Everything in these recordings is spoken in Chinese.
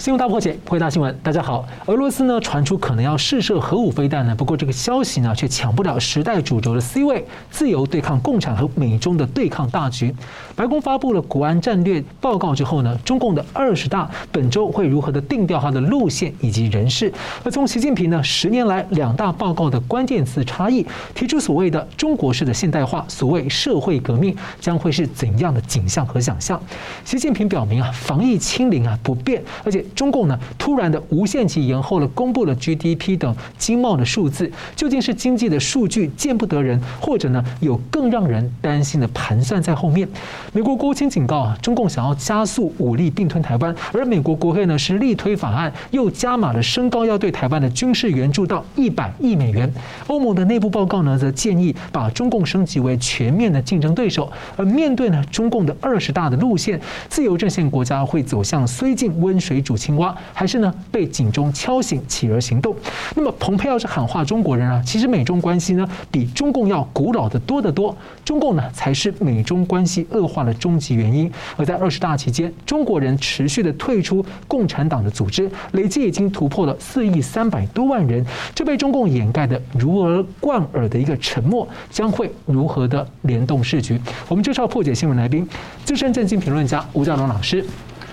新闻大破解，回答新闻。大家好，俄罗斯呢传出可能要试射核武飞弹呢，不过这个消息呢却抢不了时代主轴的 C 位，自由对抗共产和美中的对抗大局。白宫发布了国安战略报告之后呢，中共的二十大本周会如何的定调它的路线以及人事？而从习近平呢十年来两大报告的关键词差异，提出所谓的中国式的现代化，所谓社会革命将会是怎样的景象和想象？习近平表明啊，防疫清零啊不变，而且。中共呢，突然的无限期延后了公布了 GDP 等经贸的数字，究竟是经济的数据见不得人，或者呢有更让人担心的盘算在后面？美国国务卿警告啊，中共想要加速武力并吞台湾，而美国国会呢是力推法案，又加码了升高要对台湾的军事援助到一百亿美元。欧盟的内部报告呢则建议把中共升级为全面的竞争对手。而面对呢中共的二十大的路线，自由阵线国家会走向绥靖温水煮。青蛙还是呢被警钟敲醒，企鹅行动。那么蓬佩奥是喊话中国人啊，其实美中关系呢比中共要古老的多得多，中共呢才是美中关系恶化的终极原因。而在二十大期间，中国人持续的退出共产党的组织，累计已经突破了四亿三百多万人，这被中共掩盖的如耳贯耳的一个沉默，将会如何的联动世局？我们介绍破解新闻来宾，资深政经评论家吴兆龙老师。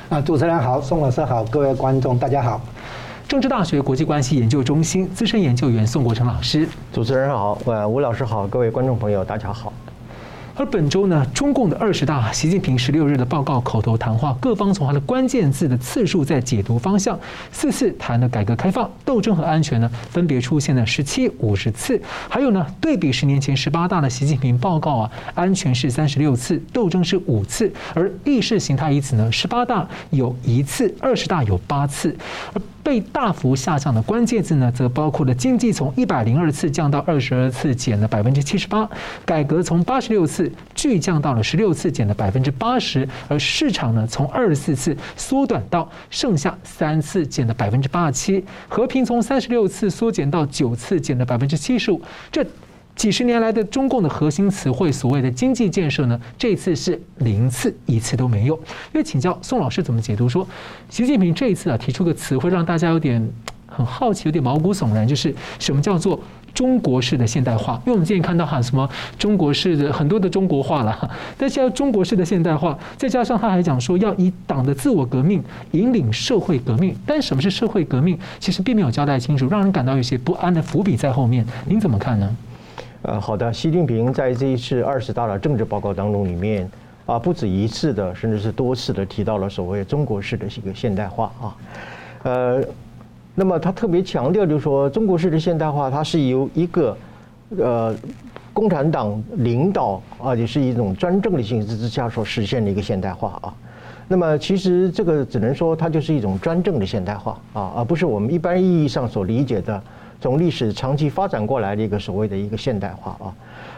啊，主持人好，宋老师好，各位观众大家好。政治大学国际关系研究中心资深研究员宋国成老师，主持人好，呃，吴老师好，各位观众朋友大家好。而本周呢，中共的二十大，习近平十六日的报告口头谈话，各方从他的关键字的次数在解读方向，四次谈了改革开放、斗争和安全呢，分别出现了十七、五十次。还有呢，对比十年前十八大的习近平报告啊，安全是三十六次，斗争是五次，而意识形态一词呢，十八大有一次，二十大有八次。而被大幅下降的关键字呢，则包括了经济从一百零二次降到二十二次，减了百分之七十八；改革从八十六次巨降到了十六次，减了百分之八十；而市场呢，从二十四次缩短到剩下三次，减了百分之八十七；和平从三十六次缩减到九次，减了百分之七十五。这几十年来的中共的核心词汇，所谓的经济建设呢，这次是零次，一次都没有。因为请教宋老师怎么解读说，习近平这一次啊提出个词汇，让大家有点很好奇，有点毛骨悚然，就是什么叫做中国式的现代化？因为我们今天看到哈什么中国式的很多的中国化了，但现在中国式的现代化，再加上他还讲说要以党的自我革命引领社会革命，但什么是社会革命？其实并没有交代清楚，让人感到有些不安的伏笔在后面。您怎么看呢？呃，好的，习近平在这一次二十大的政治报告当中，里面啊，不止一次的，甚至是多次的提到了所谓中国式的一个现代化啊，呃，那么他特别强调，就是说中国式的现代化，它是由一个呃共产党领导，而且是一种专政的形式之下所实现的一个现代化啊。那么其实这个只能说它就是一种专政的现代化啊，而不是我们一般意义上所理解的。从历史长期发展过来的一个所谓的一个现代化啊，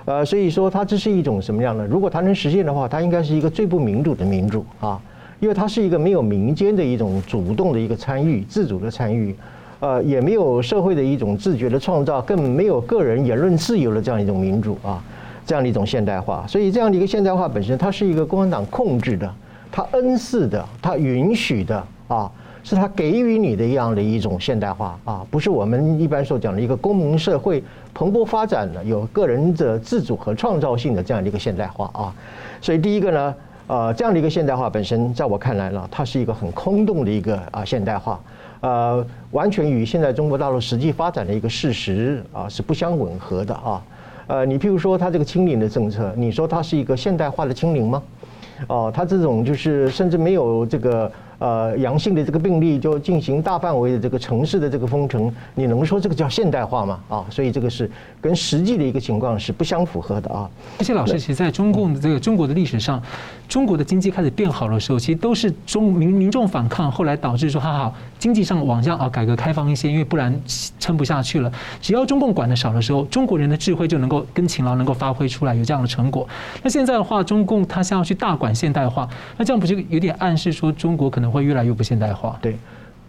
呃，所以说它这是一种什么样的？如果它能实现的话，它应该是一个最不民主的民主啊，因为它是一个没有民间的一种主动的一个参与、自主的参与，呃，也没有社会的一种自觉的创造，更没有个人言论自由的这样一种民主啊，这样的一种现代化。所以这样的一个现代化本身，它是一个共产党控制的，它恩赐的，它允许的啊。是他给予你的一样的一种现代化啊，不是我们一般所讲的一个公民社会蓬勃发展的、有个人的自主和创造性的这样的一个现代化啊。所以第一个呢，呃，这样的一个现代化本身，在我看来呢，它是一个很空洞的一个啊现代化，呃，完全与现在中国大陆实际发展的一个事实啊是不相吻合的啊。呃，你譬如说它这个清零的政策，你说它是一个现代化的清零吗？哦，它这种就是甚至没有这个。呃，阳性的这个病例就进行大范围的这个城市的这个封城，你能说这个叫现代化吗？啊，所以这个是跟实际的一个情况是不相符合的啊。而且老师，其实在中共的这个中国的历史上，中国的经济开始变好的时候，其实都是中民民众反抗，后来导致说，哈哈，经济上往下啊改革开放一些，因为不然撑不下去了。只要中共管得少的时候，中国人的智慧就能够跟勤劳能够发挥出来，有这样的成果。那现在的话，中共他想要去大管现代化，那这样不就有点暗示说中国可能？会越来越不现代化。对，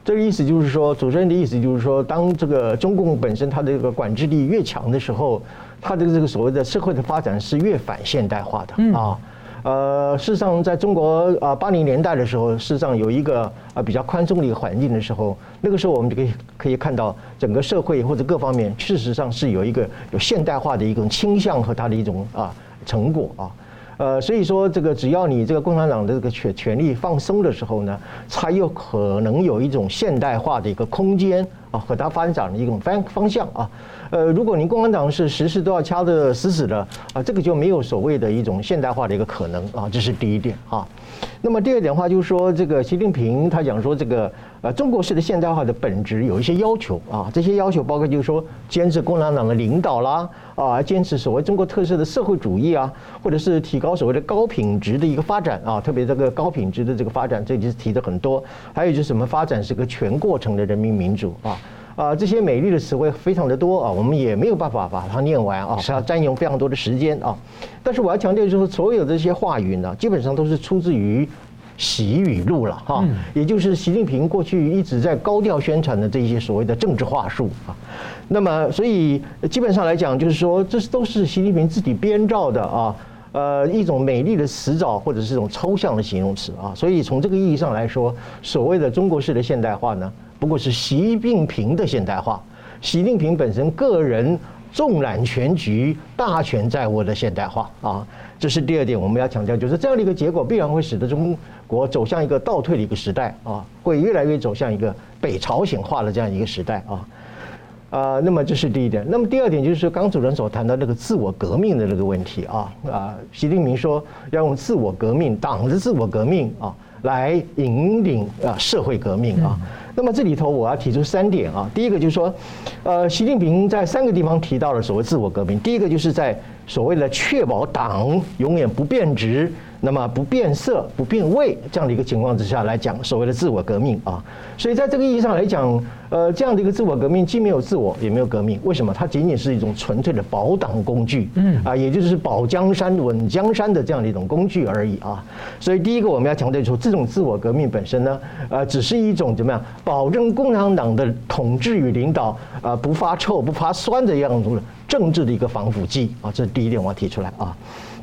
这个意思就是说，主持人的意思就是说，当这个中共本身它的这个管制力越强的时候，它的这个所谓的社会的发展是越反现代化的啊。呃，事实上，在中国啊八零年代的时候，事实上有一个啊比较宽松的一个环境的时候，那个时候我们就可以可以看到整个社会或者各方面，事实上是有一个有现代化的一种倾向和它的一种啊成果啊。呃，所以说这个只要你这个共产党的这个权权力放松的时候呢，才有可能有一种现代化的一个空间啊，和它发展的一种方方向啊。呃，如果你共产党是时时都要掐得死死的啊，这个就没有所谓的一种现代化的一个可能啊，这是第一点啊。那么第二点的话，就是说这个习近平他讲说这个。呃，中国式的现代化的本质有一些要求啊，这些要求包括就是说坚持共产党的领导啦，啊，坚持所谓中国特色的社会主义啊，或者是提高所谓的高品质的一个发展啊，特别这个高品质的这个发展，这就是提的很多。还有就是什么发展是个全过程的人民民主啊，啊，这些美丽的词汇非常的多啊，我们也没有办法把它念完啊，是要占用非常多的时间啊。但是我要强调就是所有的这些话语呢，基本上都是出自于。习语录了哈，也就是习近平过去一直在高调宣传的这些所谓的政治话术啊。那么，所以基本上来讲，就是说这都是习近平自己编造的啊，呃，一种美丽的词藻或者是一种抽象的形容词啊。所以从这个意义上来说，所谓的中国式的现代化呢，不过是习近平的现代化，习近平本身个人纵览全局、大权在握的现代化啊。这是第二点，我们要强调，就是这样的一个结果必然会使得中国走向一个倒退的一个时代啊，会越来越走向一个北朝鲜化的这样一个时代啊，啊，那么这是第一点。那么第二点就是刚主任所谈到那个自我革命的那个问题啊啊，习近平说要用自我革命、党的自我革命啊来引领啊社会革命啊。那么这里头我要提出三点啊，第一个就是说，呃，习近平在三个地方提到了所谓自我革命，第一个就是在。所谓的确保党永远不变质，那么不变色、不变味这样的一个情况之下来讲，所谓的自我革命啊，所以在这个意义上来讲，呃，这样的一个自我革命既没有自我，也没有革命，为什么？它仅仅是一种纯粹的保党工具，嗯啊，也就是保江山、稳江山的这样的一种工具而已啊。所以第一个我们要强调说，这种自我革命本身呢，呃，只是一种怎么样，保证共产党的统治与领导啊不发臭、不发酸的样子。政治的一个防腐剂啊，这是第一点我要提出来啊。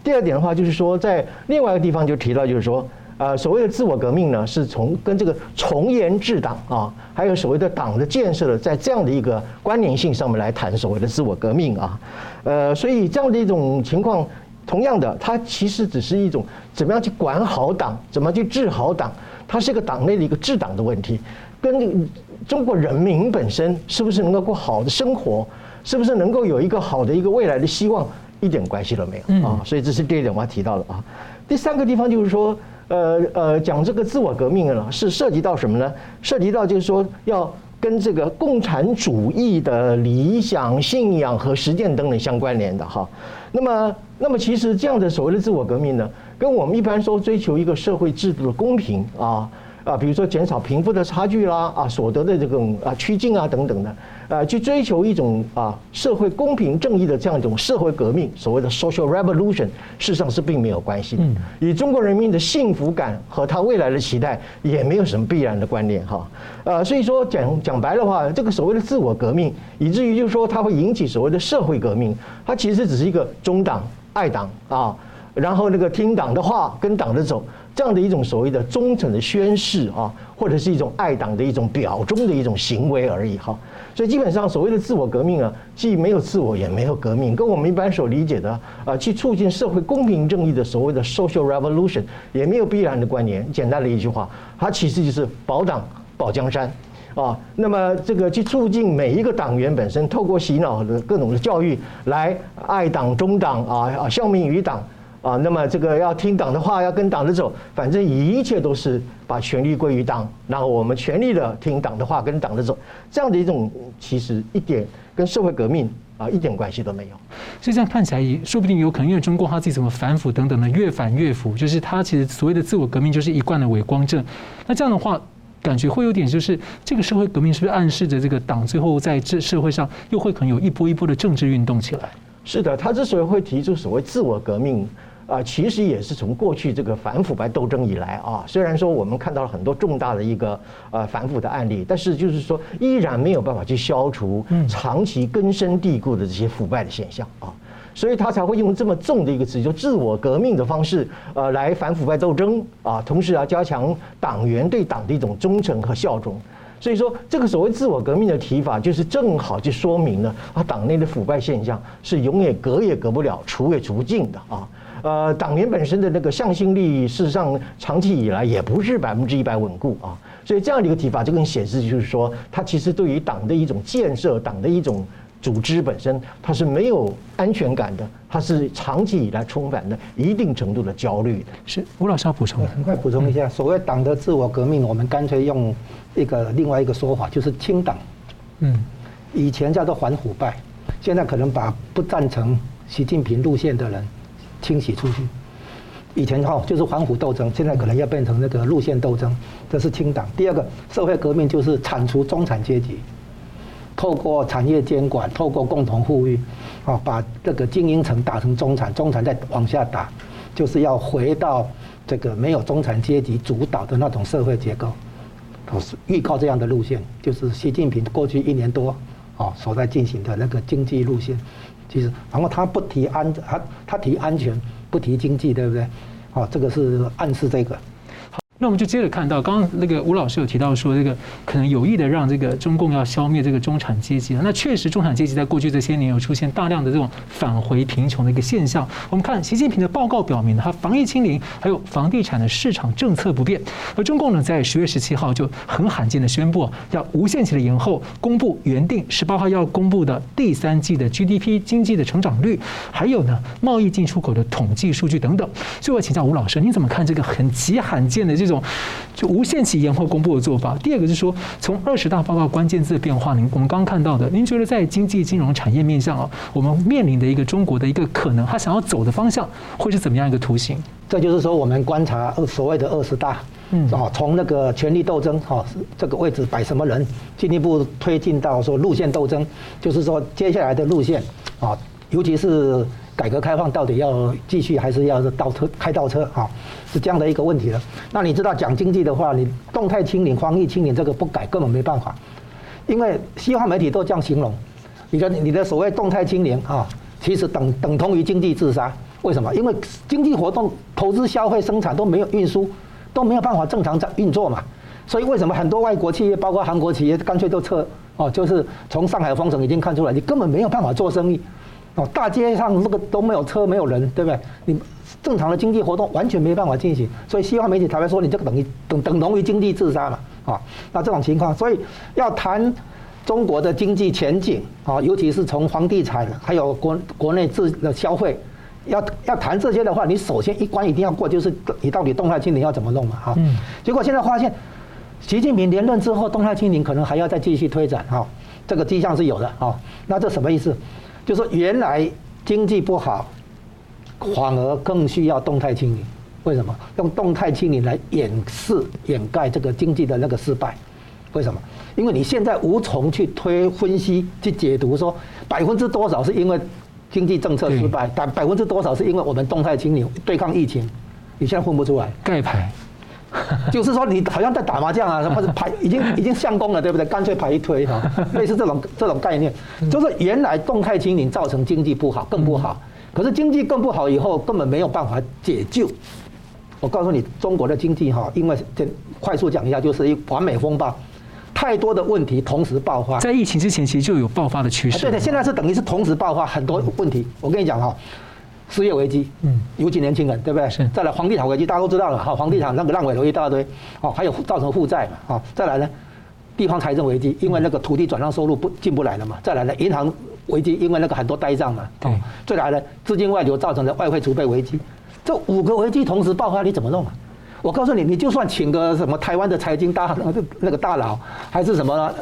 第二点的话，就是说在另外一个地方就提到，就是说，呃，所谓的自我革命呢，是从跟这个从严治党啊，还有所谓的党的建设的，在这样的一个关联性上面来谈所谓的自我革命啊。呃，所以这样的一种情况，同样的，它其实只是一种怎么样去管好党，怎么去治好党，它是一个党内的一个治党的问题，跟中国人民本身是不是能够过好的生活。是不是能够有一个好的一个未来的希望，一点关系都没有啊！所以这是第一点我要提到的啊。第三个地方就是说，呃呃，讲这个自我革命呢，是涉及到什么呢？涉及到就是说要跟这个共产主义的理想、信仰和实践等等相关联的哈。那么，那么其实这样的所谓的自我革命呢，跟我们一般说追求一个社会制度的公平啊啊，比如说减少贫富的差距啦啊，所得的这种啊趋近啊等等的。呃，去追求一种啊社会公平正义的这样一种社会革命，所谓的 social revolution，事实上是并没有关系的。与中国人民的幸福感和他未来的期待也没有什么必然的关联哈。呃，所以说讲讲白的话，这个所谓的自我革命，以至于就是说它会引起所谓的社会革命，它其实只是一个中党爱党啊，然后那个听党的话，跟党的走。这样的一种所谓的忠诚的宣誓啊，或者是一种爱党的一种表忠的一种行为而已哈。所以基本上所谓的自我革命啊，既没有自我，也没有革命，跟我们一般所理解的啊，去促进社会公平正义的所谓的 social revolution 也没有必然的关联。简单的一句话，它其实就是保党保江山啊。那么这个去促进每一个党员本身透过洗脑的各种的教育来爱党忠党啊啊，效命于党。啊，那么这个要听党的话，要跟党的走，反正一切都是把权力归于党，然后我们全力的听党的话，跟党的走，这样的一种其实一点跟社会革命啊一点关系都没有。所以这样看起来，也说不定有可能，因为中国他自己怎么反腐等等的，越反越腐，就是他其实所谓的自我革命就是一贯的伪光正。那这样的话，感觉会有点就是这个社会革命是不是暗示着这个党最后在这社会上又会可能有一波一波的政治运动起来？是的，他之所以会提出所谓自我革命。啊，其实也是从过去这个反腐败斗争以来啊，虽然说我们看到了很多重大的一个呃反腐的案例，但是就是说依然没有办法去消除长期根深蒂固的这些腐败的现象啊。所以他才会用这么重的一个词，就自我革命的方式，呃，来反腐败斗争啊，同时啊，加强党员对党的一种忠诚和效忠。所以说，这个所谓自我革命的提法，就是正好就说明了啊，党内的腐败现象是永远革也革不了，除也除不尽的啊。呃，党员本身的那个向心力，事实上长期以来也不是百分之一百稳固啊。所以这样的一个提法，就更显示就是说，他其实对于党的一种建设，党的一种。组织本身它是没有安全感的，它是长期以来充满了一定程度的焦虑的。是吴老师要补充，很快补充一下，所谓党的自我革命，我们干脆用一个另外一个说法，就是清党。嗯，以前叫做反腐败，现在可能把不赞成习近平路线的人清洗出去。以前哈就是反腐斗争，现在可能要变成那个路线斗争，这是清党。第二个社会革命就是铲除中产阶级。透过产业监管，透过共同富裕，啊，把这个精英层打成中产，中产再往下打，就是要回到这个没有中产阶级主导的那种社会结构。我是预告这样的路线，就是习近平过去一年多啊所在进行的那个经济路线。其实，然后他不提安，他他提安全，不提经济，对不对？啊，这个是暗示这个。那我们就接着看到，刚刚那个吴老师有提到说，这个可能有意的让这个中共要消灭这个中产阶级。那确实，中产阶级在过去这些年有出现大量的这种返回贫穷的一个现象。我们看习近平的报告表明，他防疫清零，还有房地产的市场政策不变。而中共呢，在十月十七号就很罕见的宣布，要无限期的延后公布原定十八号要公布的第三季的 GDP 经济的成长率，还有呢贸易进出口的统计数据等等。所以我请教吴老师，你怎么看这个很极罕见的这？这种就无限期延后公布的做法。第二个是说，从二十大报告关键字的变化，您我们刚刚看到的，您觉得在经济金融产业面向啊，我们面临的一个中国的一个可能，他想要走的方向会是怎么样一个图形？这就是说，我们观察所谓的二十大，嗯，哦，从那个权力斗争哈，这个位置摆什么人，进一步推进到说路线斗争，就是说接下来的路线啊，尤其是。改革开放到底要继续还是要倒车开倒车啊？是这样的一个问题了。那你知道讲经济的话，你动态清零、防疫清零这个不改根本没办法，因为西方媒体都这样形容，你的你的所谓动态清零啊，其实等等同于经济自杀。为什么？因为经济活动、投资、消费、生产都没有运输，都没有办法正常在运作嘛。所以为什么很多外国企业，包括韩国企业，干脆都撤哦？就是从上海封城已经看出来，你根本没有办法做生意。哦，大街上那个都没有车，没有人，对不对？你正常的经济活动完全没办法进行，所以西方媒体才会说你这个等于等等同于经济自杀嘛。啊，那这种情况，所以要谈中国的经济前景啊，尤其是从房地产还有国国内自的消费，要要谈这些的话，你首先一关一定要过，就是你到底动态清零要怎么弄嘛？哈，嗯。结果现在发现，习近平连任之后，动态清零可能还要再继续推展哈，这个迹象是有的哈。那这什么意思？就说原来经济不好，反而更需要动态清零。为什么？用动态清零来掩饰、掩盖这个经济的那个失败。为什么？因为你现在无从去推分析、去解读，说百分之多少是因为经济政策失败，但百分之多少是因为我们动态清零对抗疫情，你现在混不出来。盖牌。就是说，你好像在打麻将啊，或者牌已经已经相公了，对不对？干脆牌一推哈，类似这种这种概念，就是原来动态清零造成经济不好，更不好。可是经济更不好以后，根本没有办法解救。我告诉你，中国的经济哈，因为这快速讲一下，就是一完美风暴，太多的问题同时爆发。在疫情之前，其实就有爆发的趋势。对的，现在是等于是同时爆发很多问题。我跟你讲哈。失业危机，嗯，尤其年轻人，对不对？是。再来房地产危机，大家都知道了，哈，房地产那个烂尾楼一大堆，哦，还有造成负债嘛，啊，再来呢，地方财政危机，因为那个土地转让收入不进不来了嘛，再来呢，银行危机，因为那个很多呆账嘛，对，再来呢，资金外流造成的外汇储备危机，这五个危机同时爆发，你怎么弄啊？我告诉你，你就算请个什么台湾的财经大那个大佬，还是什么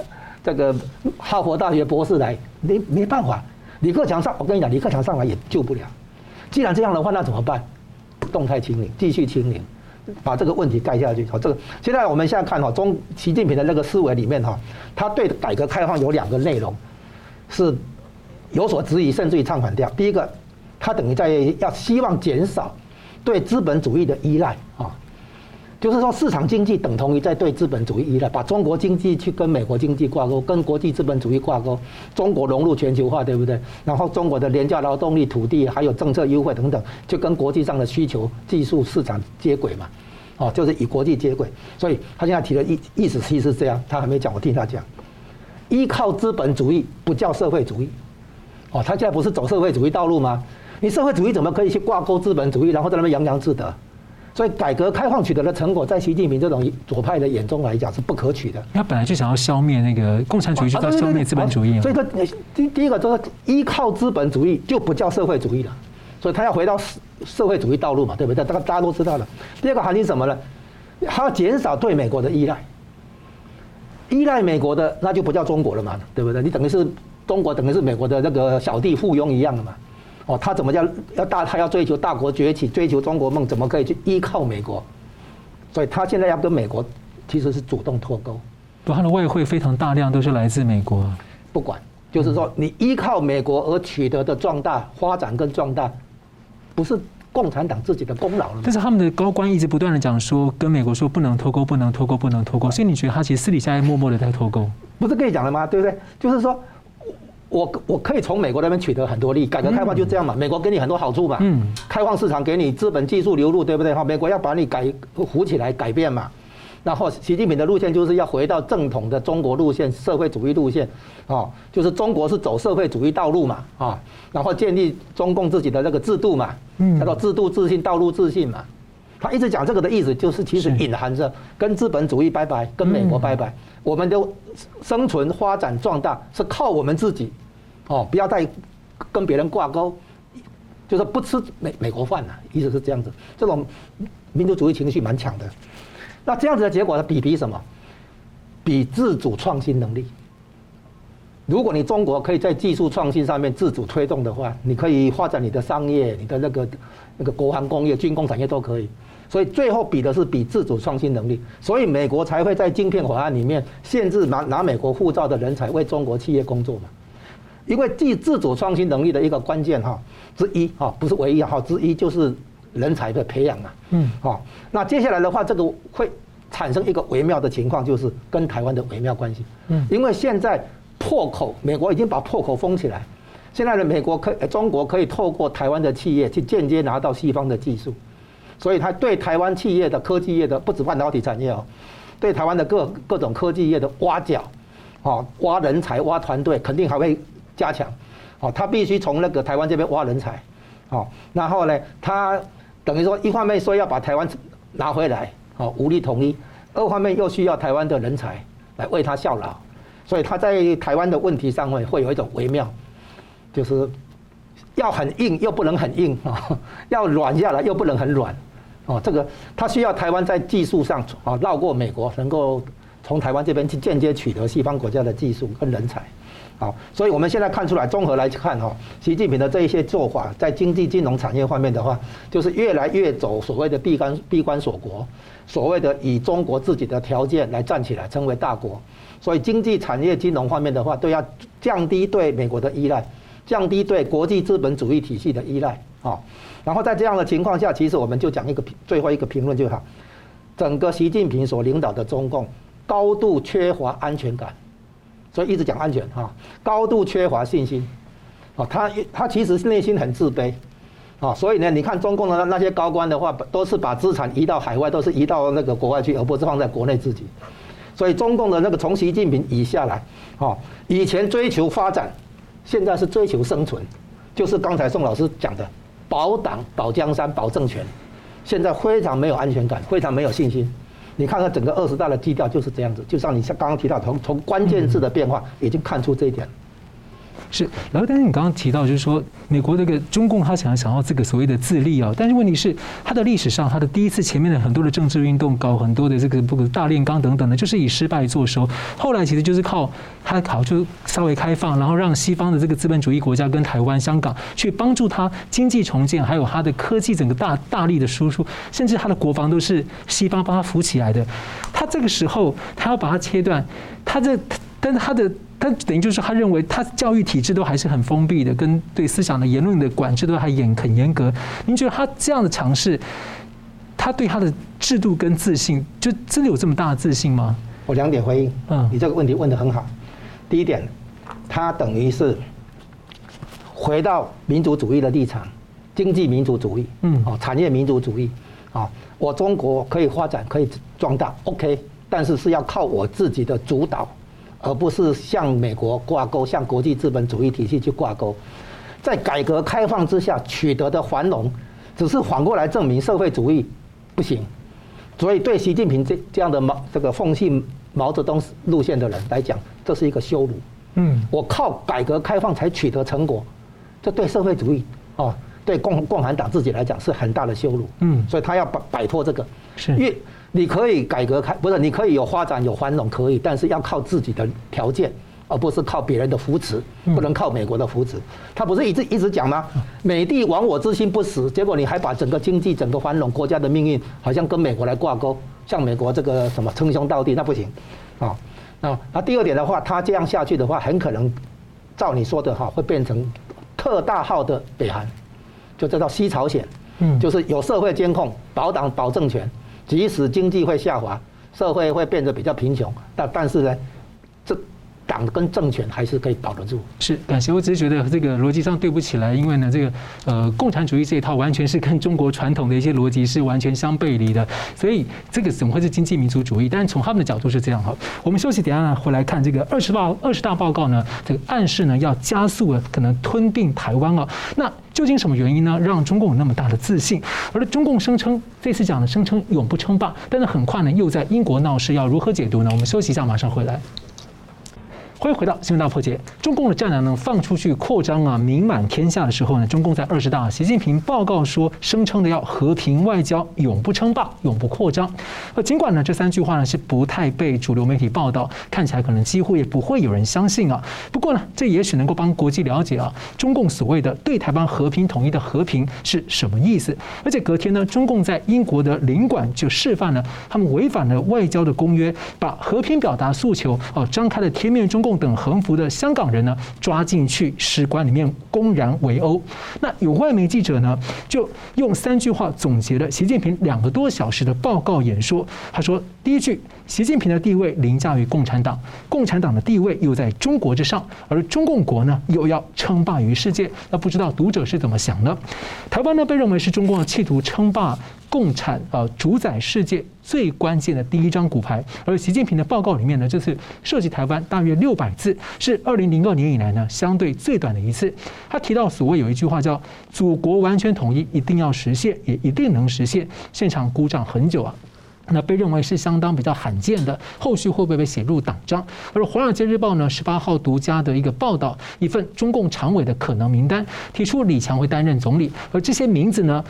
这个哈佛大学博士来，没没办法，李克强上，我跟你讲，李克强上来也救不了。既然这样的话，那怎么办？动态清零，继续清零，把这个问题盖下去。好，这个现在我们现在看哈，中习近平的那个思维里面哈，他对改革开放有两个内容是有所质疑，甚至于唱反调。第一个，他等于在要希望减少对资本主义的依赖啊，就是说市场经济等同于在对资本主义依赖，把中国经济去跟美国经济挂钩，跟国际资本主义挂钩，中国融入全球化，对不对？然后中国的廉价劳动力、土地还有政策优惠等等，就跟国际上的需求、技术市场接轨嘛，哦，就是与国际接轨。所以他现在提的意意思其实是这样，他还没讲，我听他讲，依靠资本主义不叫社会主义，哦，他现在不是走社会主义道路吗？你社会主义怎么可以去挂钩资本主义，然后在那边洋洋自得？所以改革开放取得的成果，在习近平这种左派的眼中来讲是不可取的。他本来就想要消灭那个共产主义，就要消灭资本主义。所以，他第第一个就是依靠资本主义就不叫社会主义了。所以他要回到社会主义道路嘛，对不对？大家大家都知道了。第二个含义什么呢？他要减少对美国的依赖。依赖美国的那就不叫中国了嘛，对不对？你等于是中国，等于是美国的那个小弟附庸一样的嘛。哦，他怎么叫要大？他要追求大国崛起，追求中国梦，怎么可以去依靠美国？所以他现在要跟美国其实是主动脱钩。不，他的外汇非常大量都是来自美国。不管，就是说你依靠美国而取得的壮大、发展跟壮大，不是共产党自己的功劳了。但是他们的高官一直不断的讲说，跟美国说不能脱钩，不能脱钩，不能脱钩。所以你觉得他其实私底下默默的在脱钩？不是跟你讲了吗？对不对？就是说。我我可以从美国那边取得很多利益，改革开放就这样嘛，美国给你很多好处嘛，开放市场给你资本技术流入，对不对？哈，美国要把你改扶起来改变嘛，然后习近平的路线就是要回到正统的中国路线，社会主义路线，啊，就是中国是走社会主义道路嘛，啊，然后建立中共自己的那个制度嘛，叫做制度自信、道路自信嘛，他一直讲这个的意思就是其实隐含着跟资本主义拜拜，跟美国拜拜，我们的生存、发展、壮大是靠我们自己。哦，不要再跟别人挂钩，就是不吃美美国饭了，意思是这样子。这种民族主义情绪蛮强的。那这样子的结果呢？比比什么？比自主创新能力。如果你中国可以在技术创新上面自主推动的话，你可以发展你的商业、你的那个那个国防工业、军工产业都可以。所以最后比的是比自主创新能力。所以美国才会在晶片法案里面限制拿拿美国护照的人才为中国企业工作嘛。因为自自主创新能力的一个关键哈之一哈，不是唯一哈之一，就是人才的培养嘛。嗯，好，那接下来的话，这个会产生一个微妙的情况，就是跟台湾的微妙关系。嗯，因为现在破口，美国已经把破口封起来，现在的美国可中国可以透过台湾的企业去间接拿到西方的技术，所以它对台湾企业的科技业的不止半导体产业哦，对台湾的各各种科技业的挖角，啊，挖人才、挖团队，肯定还会。加强，哦，他必须从那个台湾这边挖人才，哦，然后呢，他等于说一方面说要把台湾拿回来，哦，武力统一；二方面又需要台湾的人才来为他效劳，所以他在台湾的问题上会会有一种微妙，就是要很硬又不能很硬啊，要软下来又不能很软，哦，这个它需要台湾在技术上啊绕过美国，能够从台湾这边去间接取得西方国家的技术跟人才。好，所以我们现在看出来，综合来看哈，习近平的这一些做法，在经济金融产业方面的话，就是越来越走所谓的闭关闭关锁国，所谓的以中国自己的条件来站起来，成为大国。所以经济产业金融方面的话，都要降低对美国的依赖，降低对国际资本主义体系的依赖啊。然后在这样的情况下，其实我们就讲一个最后一个评论就好，整个习近平所领导的中共高度缺乏安全感。所以一直讲安全哈，高度缺乏信心，啊，他他其实内心很自卑，啊，所以呢，你看中共的那些高官的话，都是把资产移到海外，都是移到那个国外去，而不是放在国内自己。所以中共的那个从习近平以下来，啊，以前追求发展，现在是追求生存，就是刚才宋老师讲的保党、保江山、保政权，现在非常没有安全感，非常没有信心。你看看整个二十大的基调就是这样子，就像你像刚刚提到，从从关键字的变化已经看出这一点。是，然后但是你刚刚提到，就是说美国这个中共他想要想要这个所谓的自立啊，但是问题是，他的历史上他的第一次前面的很多的政治运动，搞很多的这个不大炼钢等等的，就是以失败作收。后来其实就是靠他好就稍微开放，然后让西方的这个资本主义国家跟台湾、香港去帮助他经济重建，还有他的科技整个大大力的输出，甚至他的国防都是西方帮他扶起来的。他这个时候他要把它切断，他这但是他的。他等于就是他认为他教育体制都还是很封闭的，跟对思想的言论的管制都还严很严格。您觉得他这样的尝试，他对他的制度跟自信，就真的有这么大的自信吗？我两点回应。嗯，你这个问题问得很好。第一点，他等于是回到民族主义的立场，经济民族主义，嗯，哦，产业民族主义，啊，我中国可以发展，可以壮大，OK，但是是要靠我自己的主导，而不是向美国挂钩，向国际资本主义体系去挂钩。在改革开放之下取得的繁荣，只是反过来证明社会主义不行。所以对习近平这这样的毛这个奉行毛泽东路线的人来讲，这是一个羞辱。嗯，我靠改革开放才取得成果，这对社会主义哦，对共共产党自己来讲是很大的羞辱。嗯，所以他要摆摆脱这个，是因为你可以改革开，不是你可以有发展有繁荣可以，但是要靠自己的条件，而不是靠别人的扶持，不能靠美国的扶持。他不是一直一直讲吗？美帝亡我之心不死，结果你还把整个经济、整个繁荣国家的命运，好像跟美国来挂钩，像美国这个什么称兄道弟，那不行，啊，那那第二点的话，他这样下去的话，很可能照你说的哈，会变成特大号的北韩，就叫做西朝鲜，嗯，就是有社会监控，保党保政权，即使经济会下滑，社会会变得比较贫穷，但但是呢，党跟政权还是可以保得住。是，感谢。我只是觉得这个逻辑上对不起来，因为呢，这个呃，共产主义这一套完全是跟中国传统的一些逻辑是完全相背离的，所以这个怎么会是经济民族主义？但是从他们的角度是这样哈。我们休息，等下回来看这个二十报二十大报告呢，这个暗示呢要加速了，可能吞并台湾啊。那究竟什么原因呢，让中共有那么大的自信？而中共声称这次讲的声称永不称霸，但是很快呢又在英国闹事，要如何解读呢？我们休息一下，马上回来。欢迎回到新闻大破解。中共的战狼呢放出去扩张啊，名满天下的时候呢，中共在二十大，习近平报告说，声称的要和平外交，永不称霸，永不扩张。而尽管呢这三句话呢是不太被主流媒体报道，看起来可能几乎也不会有人相信啊。不过呢，这也许能够帮国际了解啊，中共所谓的对台湾和平统一的和平是什么意思。而且隔天呢，中共在英国的领馆就示范了他们违反了外交的公约，把和平表达诉求哦张开了贴面中共。等横幅的香港人呢，抓进去使馆里面公然围殴。那有外媒记者呢，就用三句话总结了习近平两个多小时的报告演说。他说：第一句，习近平的地位凌驾于共产党，共产党的地位又在中国之上，而中共国呢，又要称霸于世界。那不知道读者是怎么想的？台湾呢，被认为是中共的企图称霸。共产啊，主宰世界最关键的第一张骨牌。而习近平的报告里面呢，这次涉及台湾大约六百字，是二零零二年以来呢相对最短的一次。他提到所谓有一句话叫“祖国完全统一一定要实现，也一定能实现”，现场鼓掌很久啊。那被认为是相当比较罕见的，后续会不会被写入党章？而《华尔街日报》呢，十八号独家的一个报道，一份中共常委的可能名单，提出李强会担任总理，而这些名字呢，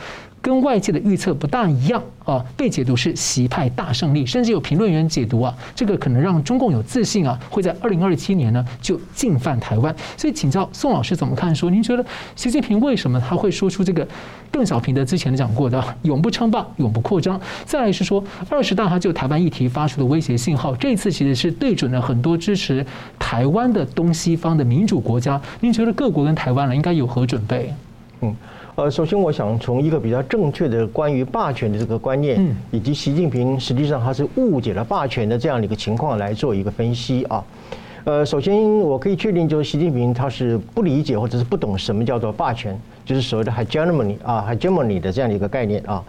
跟外界的预测不大一样啊，被解读是习派大胜利，甚至有评论员解读啊，这个可能让中共有自信啊，会在二零二七年呢就进犯台湾。所以请教宋老师怎么看？说您觉得习近平为什么他会说出这个？邓小平的之前讲过的“永不称霸，永不扩张”，再来是说二十大他就台湾议题发出的威胁信号，这次其实是对准了很多支持台湾的东西方的民主国家。您觉得各国跟台湾呢应该有何准备？嗯，呃，首先我想从一个比较正确的关于霸权的这个观念，以及习近平实际上他是误解了霸权的这样的一个情况来做一个分析啊。呃，首先我可以确定，就是习近平他是不理解或者是不懂什么叫做霸权，就是所谓的 hegemony 啊 hegemony 的这样的一个概念啊。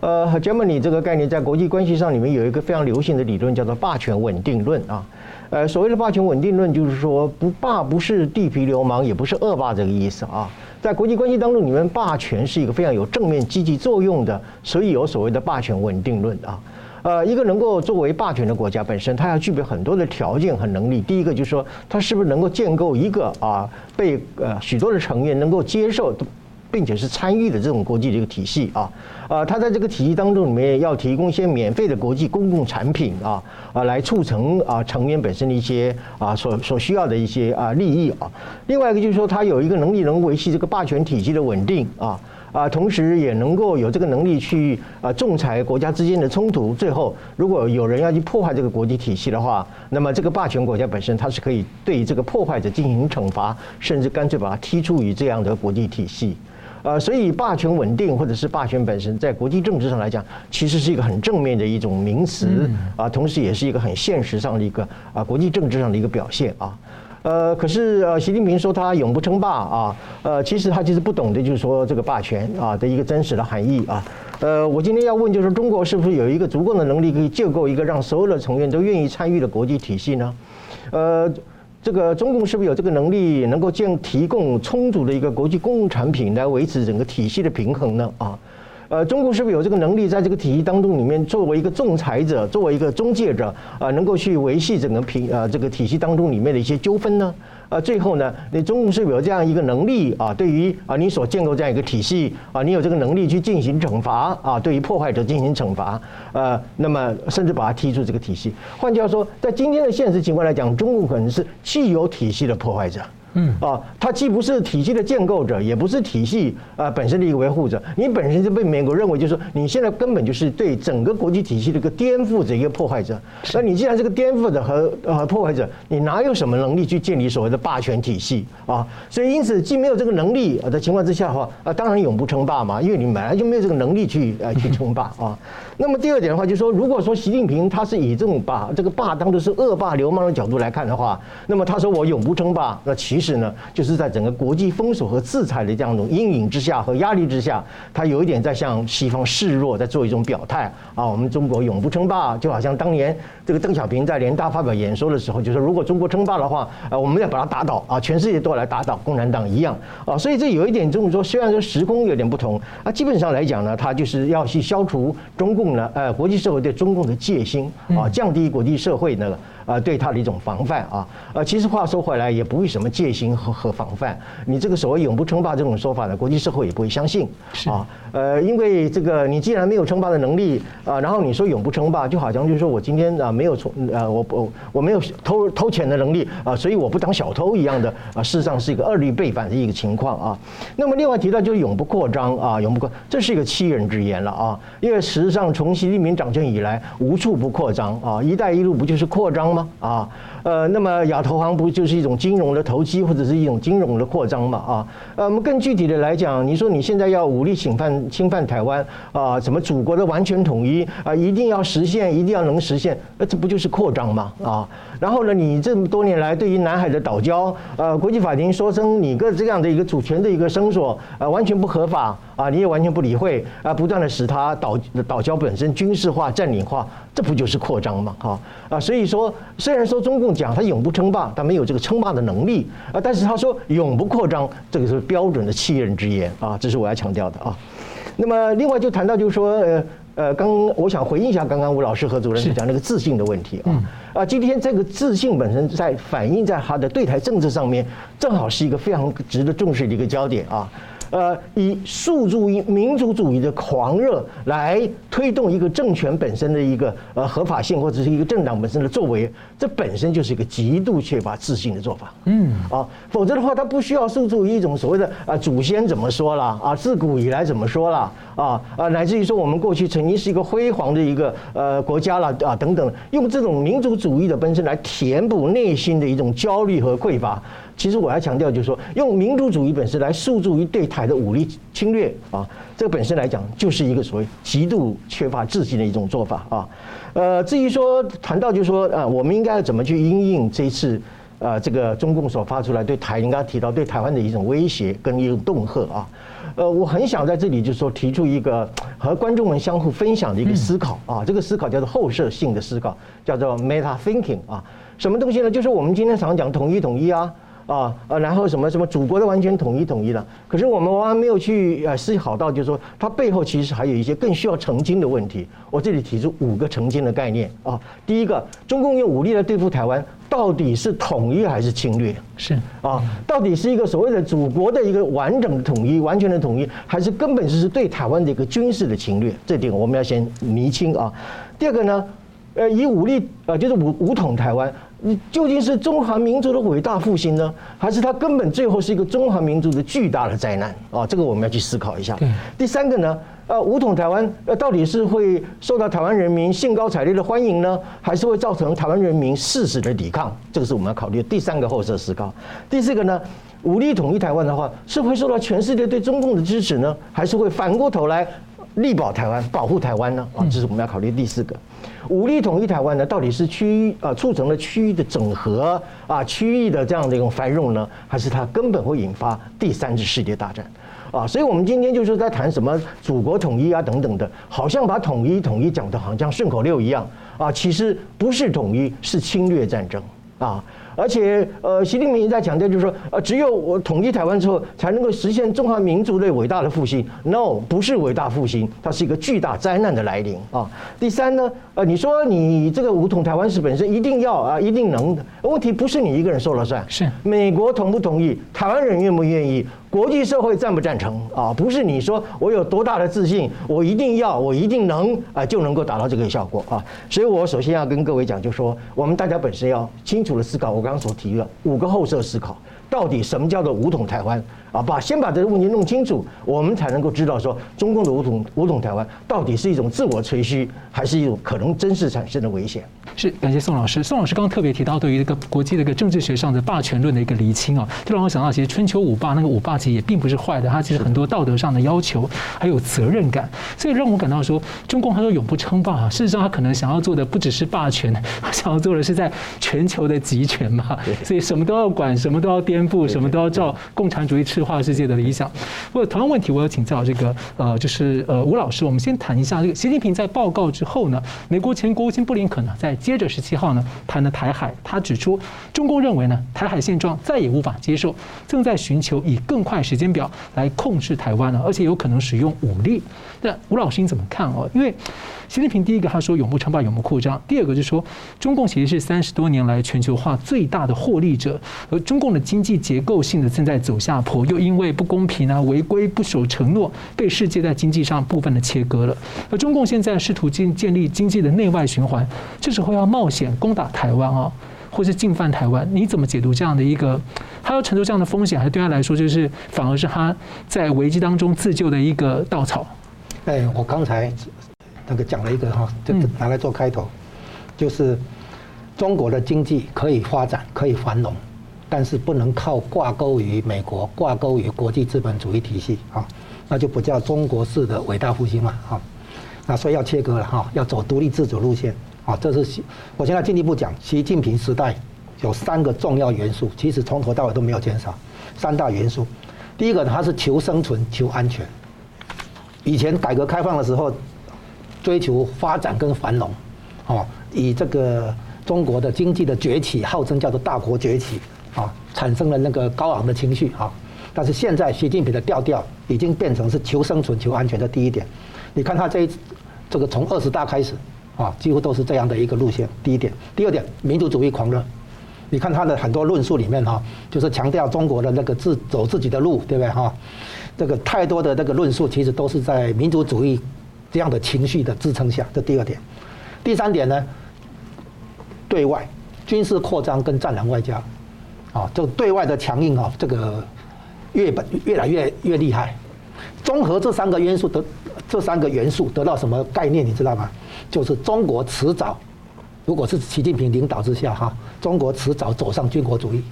呃，hegemony 这个概念在国际关系上里面有一个非常流行的理论，叫做霸权稳定论啊。呃，所谓的霸权稳定论，就是说不霸不是地痞流氓，也不是恶霸这个意思啊。在国际关系当中，你们霸权是一个非常有正面积极作用的，所以有所谓的霸权稳定论啊。呃，一个能够作为霸权的国家本身，它要具备很多的条件和能力。第一个就是说，它是不是能够建构一个啊，被呃许多的成员能够接受，并且是参与的这种国际的一个体系啊。啊，它在这个体系当中里面要提供一些免费的国际公共产品啊，啊，来促成啊成员本身的一些啊所所需要的一些啊利益啊。另外一个就是说，它有一个能力能维系这个霸权体系的稳定啊。啊，同时也能够有这个能力去啊仲裁国家之间的冲突。最后，如果有人要去破坏这个国际体系的话，那么这个霸权国家本身它是可以对这个破坏者进行惩罚，甚至干脆把它踢出于这样的国际体系。呃，所以霸权稳定或者是霸权本身，在国际政治上来讲，其实是一个很正面的一种名词啊，同时也是一个很现实上的一个啊国际政治上的一个表现啊。呃，可是呃，习近平说他永不称霸啊，呃，其实他其实不懂的就是说这个霸权啊的一个真实的含义啊。呃，我今天要问就是中国是不是有一个足够的能力可以建构一个让所有的成员都愿意参与的国际体系呢？呃。这个中共是不是有这个能力，能够建提供充足的一个国际公共产品来维持整个体系的平衡呢？啊，呃，中共是不是有这个能力，在这个体系当中里面作为一个仲裁者，作为一个中介者啊，能够去维系整个平呃这个体系当中里面的一些纠纷呢？啊，最后呢，你中共是有这样一个能力啊，对于啊你所建构这样一个体系啊，你有这个能力去进行惩罚啊，对于破坏者进行惩罚，呃，那么甚至把他踢出这个体系。换句话说，在今天的现实情况来讲，中共可能是既有体系的破坏者。嗯啊，他既不是体系的建构者，也不是体系啊本身的一个维护者，你本身就被美国认为就是说，你现在根本就是对整个国际体系的一个颠覆者，一个破坏者。那你既然是个颠覆者和呃破坏者，你哪有什么能力去建立所谓的霸权体系啊？所以因此，既没有这个能力的情况之下的话，啊，当然永不称霸嘛，因为你本来就没有这个能力去呃 去称霸啊。那么第二点的话，就是说，如果说习近平他是以这种把这个霸当做是恶霸流氓的角度来看的话，那么他说我永不称霸，那其实呢，就是在整个国际封锁和制裁的这样一种阴影之下和压力之下，他有一点在向西方示弱，在做一种表态啊，我们中国永不称霸，就好像当年这个邓小平在联大发表演说的时候，就说如果中国称霸的话，啊，我们要把它打倒啊，全世界都要来打倒共产党一样啊，所以这有一点这么说，虽然说时空有点不同啊，基本上来讲呢，他就是要去消除中共呢。呃，国际社会对中共的戒心啊，降低国际社会那个。啊，对他的一种防范啊，呃，其实话说回来，也不会什么戒心和和防范。你这个所谓永不称霸这种说法呢，国际社会也不会相信啊。呃，因为这个你既然没有称霸的能力啊，然后你说永不称霸，就好像就是说我今天啊没有从呃我我我没有偷偷钱的能力啊，所以我不当小偷一样的啊，事实上是一个二律背反的一个情况啊。那么另外提到就是永不扩张啊，永不扩，这是一个欺人之言了啊。因为实际上从习近平掌权以来，无处不扩张啊，一带一路不就是扩张吗？啊，呃，那么亚投行不就是一种金融的投机或者是一种金融的扩张嘛？啊，呃，我们更具体的来讲，你说你现在要武力侵犯侵犯台湾啊，什么祖国的完全统一啊，一定要实现，一定要能实现，那这不就是扩张吗？啊，然后呢，你这么多年来对于南海的岛礁，呃，国际法庭说声你个这样的一个主权的一个声索，啊，完全不合法啊，你也完全不理会啊，不断的使它岛岛礁本身军事化、占领化。这不就是扩张吗？哈啊，所以说，虽然说中共讲他永不称霸，他没有这个称霸的能力啊，但是他说永不扩张，这个是标准的欺人之言啊，这是我要强调的啊。那么另外就谈到就是说，呃呃，刚我想回应一下刚刚吴老师和主任讲那个自信的问题啊啊，今天这个自信本身在反映在他的对台政策上面，正好是一个非常值得重视的一个焦点啊。呃，以诉诸于民族主义的狂热来推动一个政权本身的一个呃合法性，或者是一个政党本身的作为，这本身就是一个极度缺乏自信的做法。嗯，啊，否则的话，他不需要诉诸于一种所谓的啊祖先怎么说了啊，自古以来怎么说了啊啊，乃至于说我们过去曾经是一个辉煌的一个呃国家了啊等等，用这种民族主义的本身来填补内心的一种焦虑和匮乏。其实我要强调，就是说，用民族主义本身来诉诸于对台的武力侵略啊，这个本身来讲，就是一个所谓极度缺乏自信的一种做法啊。呃，至于说谈到，就是说啊，我们应该要怎么去因应这一次啊，这个中共所发出来对台，应该提到对台湾的一种威胁跟一种恫吓啊。呃，我很想在这里就是说提出一个和观众们相互分享的一个思考啊，这个思考叫做后设性的思考，叫做 meta thinking 啊。什么东西呢？就是我们今天常讲统一统一啊。啊啊，然后什么什么祖国的完全统一统一了，可是我们往往没有去呃思考到，就是说它背后其实还有一些更需要澄清的问题。我这里提出五个澄清的概念啊。第一个，中共用武力来对付台湾，到底是统一还是侵略？是啊，到底是一个所谓的祖国的一个完整的统一、完全的统一，还是根本就是对台湾的一个军事的侵略？这点我们要先厘清啊。第二个呢，呃，以武力呃，就是武武统台湾。你究竟是中华民族的伟大复兴呢，还是它根本最后是一个中华民族的巨大的灾难啊？这个我们要去思考一下。第三个呢，呃，武统台湾，呃，到底是会受到台湾人民兴高采烈的欢迎呢，还是会造成台湾人民誓死的抵抗？这个是我们要考虑的第三个后设思考。第四个呢，武力统一台湾的话，是会受到全世界对中共的支持呢，还是会反过头来力保台湾、保护台湾呢？啊，这是我们要考虑第四个。武力统一台湾呢，到底是区域啊促成了区域的整合啊，区域的这样的一种繁荣呢，还是它根本会引发第三次世界大战？啊，所以我们今天就是在谈什么祖国统一啊等等的，好像把统一统一讲的好像顺口溜一样啊，其实不是统一，是侵略战争啊。而且，呃，习近平在强调，就是说，呃，只有我统一台湾之后，才能够实现中华民族的伟大的复兴。No，不是伟大复兴，它是一个巨大灾难的来临啊。第三呢，呃，你说你这个武统台湾是本身一定要啊，一定能的，问题不是你一个人说了算，是美国同不同意，台湾人愿不愿意？国际社会赞不赞成啊？不是你说我有多大的自信，我一定要，我一定能啊，就能够达到这个效果啊。所以我首先要跟各位讲，就说我们大家本身要清楚的思考，我刚刚所提的五个后设思考，到底什么叫做武统台湾？啊，把先把这个问题弄清楚，我们才能够知道说，中共的武统武统台湾到底是一种自我吹嘘，还是一种可能真实产生的危险？是，感谢宋老师。宋老师刚刚特别提到对于一个国际的一个政治学上的霸权论的一个厘清啊，就让我想到，其实春秋五霸那个五霸其实也并不是坏的，他其实很多道德上的要求，还有责任感，所以让我感到说，中共他说永不称霸啊，事实上他可能想要做的不只是霸权，他想要做的是在全球的集权嘛，所以什么都要管，什么都要 颠覆，什么都要照共产主义赤化世界的理想。不过同样问题，我要请教这个呃，就是呃吴老师，我们先谈一下这个习近平在报告之后呢，美国前国务卿布林肯呢在。接着十七号呢，谈了台海，他指出，中共认为呢，台海现状再也无法接受，正在寻求以更快时间表来控制台湾呢，而且有可能使用武力。那吴老师你怎么看哦？因为习近平第一个他说永不称霸、永不扩张，第二个就是说中共其实是三十多年来全球化最大的获利者，而中共的经济结构性的正在走下坡，又因为不公平啊、违规、不守承诺，被世界在经济上部分的切割了。而中共现在试图建建立经济的内外循环，这时候要冒险攻打台湾啊，或是进犯台湾，你怎么解读这样的一个他要承受这样的风险，还是对他来说就是反而是他在危机当中自救的一个稻草？哎，我刚才那个讲了一个哈，就拿来做开头，就是中国的经济可以发展，可以繁荣，但是不能靠挂钩于美国、挂钩于国际资本主义体系啊，那就不叫中国式的伟大复兴嘛啊，那所以要切割了哈，要走独立自主路线啊，这是习我现在进一步讲，习近平时代有三个重要元素，其实从头到尾都没有减少，三大元素，第一个它是求生存、求安全。以前改革开放的时候，追求发展跟繁荣，哦，以这个中国的经济的崛起，号称叫做大国崛起，啊，产生了那个高昂的情绪，啊，但是现在习近平的调调已经变成是求生存、求安全的第一点。你看他这一这个从二十大开始，啊，几乎都是这样的一个路线。第一点，第二点，民族主义狂热。你看他的很多论述里面，哈，就是强调中国的那个自走自己的路，对不对，哈？这个太多的这个论述，其实都是在民族主义这样的情绪的支撑下。这第二点，第三点呢，对外军事扩张跟战狼外交，啊，就对外的强硬啊，这个越本越来越越厉害。综合这三个因素得这三个元素得到什么概念？你知道吗？就是中国迟早，如果是习近平领导之下哈，中国迟早走上军国主义。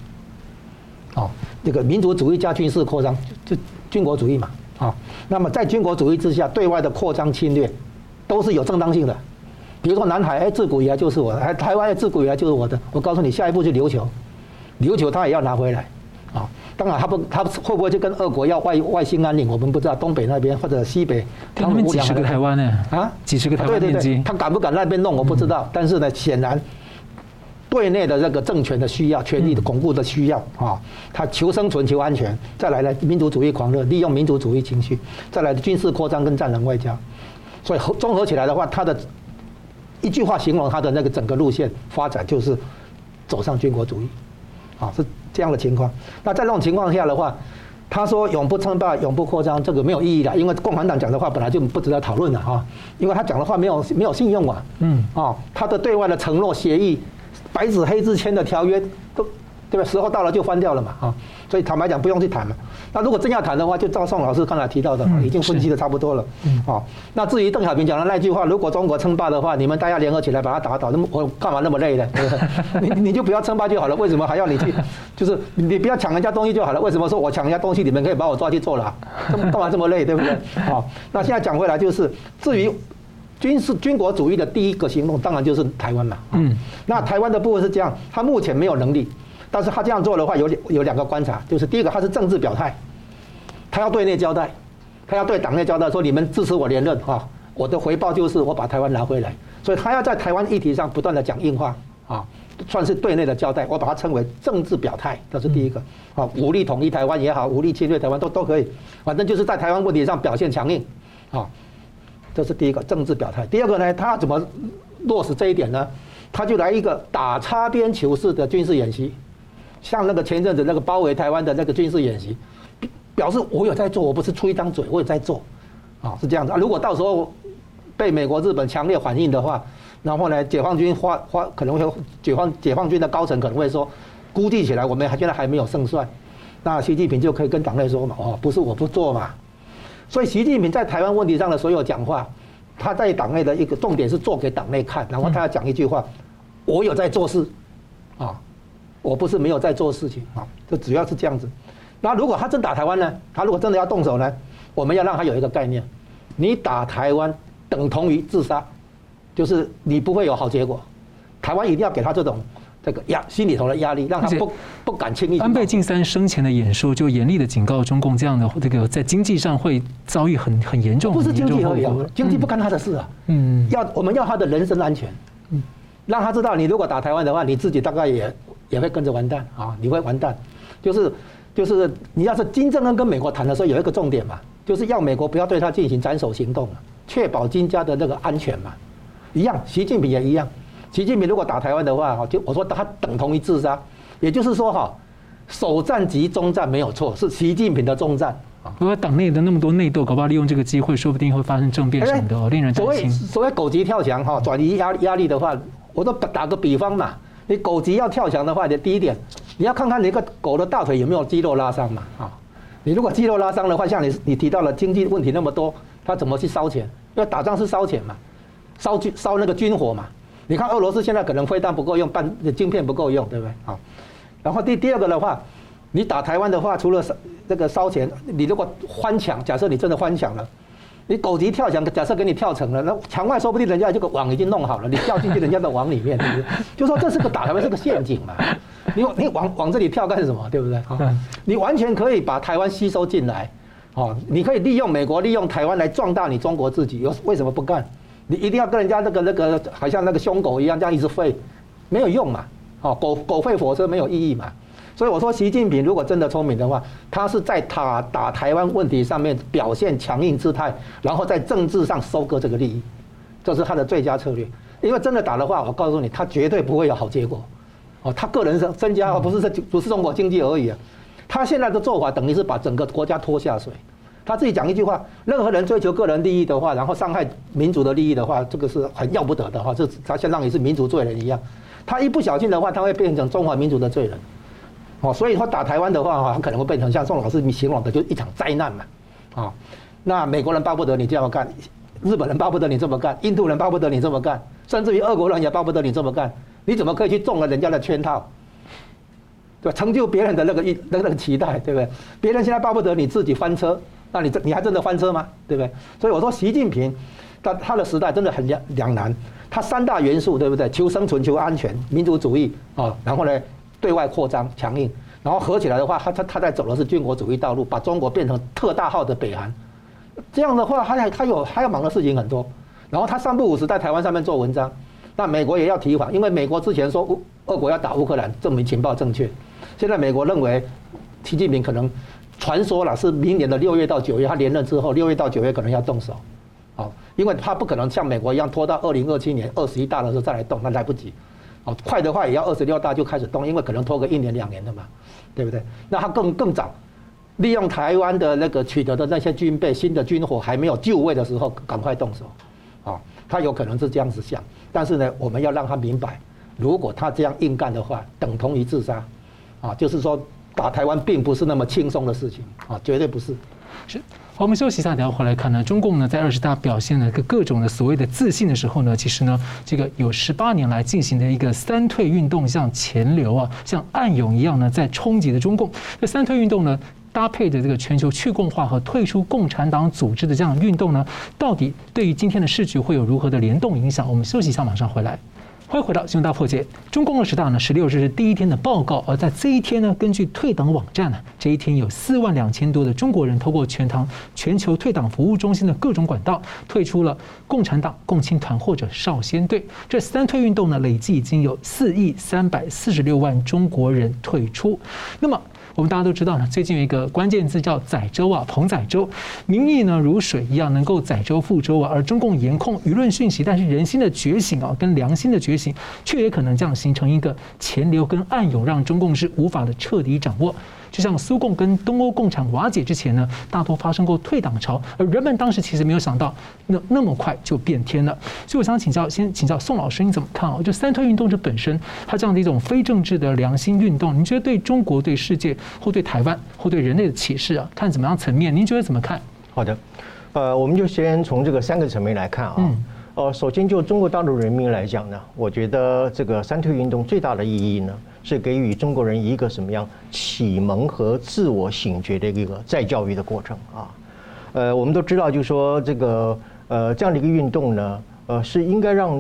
哦，这个民族主义加军事扩张就。军国主义嘛，啊，那么在军国主义之下，对外的扩张侵略都是有正当性的。比如说南海，哎，自古以来就是我的；哎，台湾自古以来就是我的。我告诉你，下一步就琉球，琉球他也要拿回来，啊，当然他不，他会不会就跟俄国要外外兴安岭？我们不知道，东北那边或者西北，他们几十个台湾呢？啊，几十个台湾面积，他敢不敢那边弄？我不知道，但是呢，显然。对内的这个政权的需要，权力的巩固的需要啊，他求生存、求安全，再来呢民族主义狂热，利用民族主义情绪，再来的军事扩张跟战狼外交，所以综合起来的话，他的一句话形容他的那个整个路线发展就是走上军国主义，啊，是这样的情况。那在这种情况下的话，他说永不称霸、永不扩张，这个没有意义的，因为共产党讲的话本来就不值得讨论了啊，因为他讲的话没有没有信用啊，嗯，啊，他的对外的承诺协议。白纸黑字签的条约都对吧？时候到了就翻掉了嘛，啊，所以坦白讲不用去谈了。那如果真要谈的话，就照宋老师刚才提到的，已经分析的差不多了，嗯，好。那至于邓小平讲的那句话，如果中国称霸的话，你们大家联合起来把他打倒，那么我干嘛那么累呢？你你就不要称霸就好了，为什么还要你去？就是你不要抢人家东西就好了，为什么说我抢人家东西，你们可以把我抓去坐牢？干嘛这么累，对不对？好，那现在讲回来就是，至于军事军国主义的第一个行动，当然就是台湾嘛，嗯，那台湾的部分是这样，他目前没有能力。但是他这样做的话，有有两个观察，就是第一个，他是政治表态，他要对内交代，他要对党内交代，说你们支持我连任啊，我的回报就是我把台湾拿回来，所以他要在台湾议题上不断的讲硬话啊，算是对内的交代，我把它称为政治表态，这是第一个。啊，武力统一台湾也好，武力侵略台湾都都可以，反正就是在台湾问题上表现强硬啊，这是第一个政治表态。第二个呢，他怎么落实这一点呢？他就来一个打擦边球式的军事演习。像那个前阵子那个包围台湾的那个军事演习，表示我有在做，我不是出一张嘴，我有在做，啊，是这样子啊。如果到时候被美国、日本强烈反应的话，然后呢，解放军发发可能会解放解放军的高层可能会说，估计起来我们还现在还没有胜算，那习近平就可以跟党内说嘛，哦，不是我不做嘛。所以习近平在台湾问题上的所有讲话，他在党内的一个重点是做给党内看，然后他要讲一句话，我有在做事，啊。我不是没有在做事情啊，就主要是这样子。那如果他真打台湾呢？他如果真的要动手呢？我们要让他有一个概念：你打台湾等同于自杀，就是你不会有好结果。台湾一定要给他这种这个压心里头的压力，让他不不敢轻易。安倍晋三生前的演说就严厉的警告中共，这样的这个在经济上会遭遇很很严重。不是经济而已啊，经济不干他的事啊。嗯，要我们要他的人身安全。嗯，让他知道，你如果打台湾的话，你自己大概也。也会跟着完蛋啊！你会完蛋，就是就是你要是金正恩跟美国谈的时候，有一个重点嘛，就是要美国不要对他进行斩首行动，确保金家的那个安全嘛。一样，习近平也一样。习近平如果打台湾的话，哈，就我说他等同于自杀，也就是说哈，首战即终战没有错，是习近平的终战啊。不过党内的那么多内斗，搞不好利用这个机会，说不定会发生政变什么的，令人担心。所谓所谓狗急跳墙哈，转移压压力的话，我都打个比方嘛。你狗急要跳墙的话，你第一点，你要看看你个狗的大腿有没有肌肉拉伤嘛？啊，你如果肌肉拉伤的话，像你你提到了经济问题那么多，他怎么去烧钱？因为打仗是烧钱嘛，烧军烧那个军火嘛。你看俄罗斯现在可能飞弹不够用，半晶片不够用，对不对？好，然后第第二个的话，你打台湾的话，除了烧这个烧钱，你如果翻墙，假设你真的翻墙了。你狗急跳墙，假设给你跳成了，那墙外说不定人家这个网已经弄好了，你跳进去人家的网里面，对不对？就说这是个打台湾是个陷阱嘛，你你往往这里跳干什么？对不对？你完全可以把台湾吸收进来，哦，你可以利用美国利用台湾来壮大你中国自己，有为什么不干？你一定要跟人家那个那个好像那个凶狗一样这样一直吠，没有用嘛，哦，狗狗吠火车没有意义嘛。所以我说，习近平如果真的聪明的话，他是在他打台湾问题上面表现强硬姿态，然后在政治上收割这个利益，这是他的最佳策略。因为真的打的话，我告诉你，他绝对不会有好结果。哦，他个人身身家不是这不是中国经济而已啊，他现在的做法等于是把整个国家拖下水。他自己讲一句话：任何人追求个人利益的话，然后伤害民族的利益的话，这个是很要不得的哈，这他相当于是民族罪人一样。他一不小心的话，他会变成中华民族的罪人。哦，所以说打台湾的话，哈，很可能会变成像宋老师你形容的，就一场灾难嘛。啊，那美国人巴不得你这样干，日本人巴不得你这么干，印度人巴不得你这么干，甚至于俄国人也巴不得你这么干。你怎么可以去中了人家的圈套？对吧？成就别人的那个一那个期待，对不对？别人现在巴不得你自己翻车，那你这你还真的翻车吗？对不对？所以我说，习近平他他的时代真的很两两难，他三大元素，对不对？求生存、求安全、民族主义啊，然后呢？对外扩张强硬，然后合起来的话，他他他在走的是军国主义道路，把中国变成特大号的北韩。这样的话，他还他有他要忙的事情很多。然后他三不五时在台湾上面做文章，那美国也要提防，因为美国之前说乌俄国要打乌克兰，证明情报正确。现在美国认为习近平可能传说了是明年的六月到九月，他连任之后六月到九月可能要动手，好，因为他不可能像美国一样拖到二零二七年二十一大的时候再来动，那来不及。啊快的话也要二十六大就开始动，因为可能拖个一年两年的嘛，对不对？那他更更早，利用台湾的那个取得的那些军备、新的军火还没有就位的时候，赶快动手，啊，他有可能是这样子想。但是呢，我们要让他明白，如果他这样硬干的话，等同于自杀，啊，就是说打台湾并不是那么轻松的事情啊，绝对不是。是。我们休息一下，等下回来看呢。中共呢在二十大表现了个各种的所谓的自信的时候呢，其实呢这个有十八年来进行的一个三退运动，像潜流啊，像暗涌一样呢，在冲击的中共。这三退运动呢，搭配着这个全球去共化和退出共产党组织的这样运动呢，到底对于今天的市局会有如何的联动影响？我们休息一下，马上回来。欢迎回到新闻大破解。中共二十大呢，十六日是第一天的报告，而在这一天呢，根据退党网站呢，这一天有四万两千多的中国人透过全党全球退党服务中心的各种管道退出了共产党、共青团或者少先队。这三退运动呢，累计已经有四亿三百四十六万中国人退出。那么。我们大家都知道呢，最近有一个关键字叫载舟啊，彭载舟，民意呢如水一样能够载舟覆舟啊，而中共严控舆论讯息，但是人心的觉醒啊，跟良心的觉醒，却也可能这样形成一个潜流跟暗涌，让中共是无法的彻底掌握。就像苏共跟东欧共产瓦解之前呢，大多发生过退党潮，而人们当时其实没有想到那那么快就变天了。所以我想请教，先请教宋老师，你怎么看啊？就三推运动这本身，它这样的一种非政治的良心运动，您觉得对中国、对世界或对台湾或对人类的启示啊，看怎么样层面？您觉得怎么看？好的，呃，我们就先从这个三个层面来看啊。嗯。呃，首先就中国大陆人民来讲呢，我觉得这个三退运动最大的意义呢。是给予中国人一个什么样启蒙和自我醒觉的一个再教育的过程啊？呃，我们都知道，就是说这个呃这样的一个运动呢，呃是应该让